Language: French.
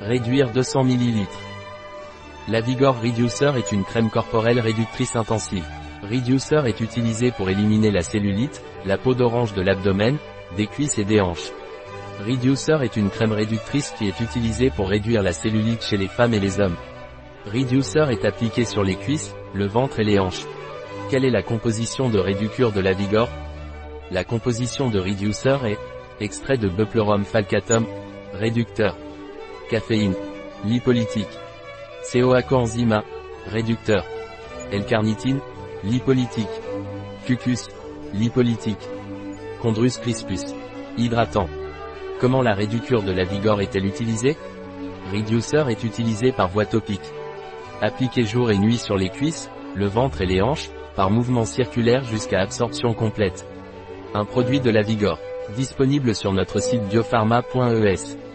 Réduire 200 ml. La Vigor Reducer est une crème corporelle réductrice intensive. Reducer est utilisé pour éliminer la cellulite, la peau d'orange de l'abdomen, des cuisses et des hanches. Reducer est une crème réductrice qui est utilisée pour réduire la cellulite chez les femmes et les hommes. Reducer est appliqué sur les cuisses, le ventre et les hanches. Quelle est la composition de Reducure de la Vigor? La composition de Reducer est extrait de Buplerum falcatum, réducteur, caféine, lipolytique, coenzyme A, réducteur, L-carnitine, lipolytique, fucus, lipolytique, chondrus crispus, hydratant. Comment la réducure de la Vigor est-elle utilisée? Reducer est utilisé par voie topique. Appliqué jour et nuit sur les cuisses, le ventre et les hanches, par mouvement circulaire jusqu'à absorption complète. Un produit de la Vigor. Disponible sur notre site biopharma.es.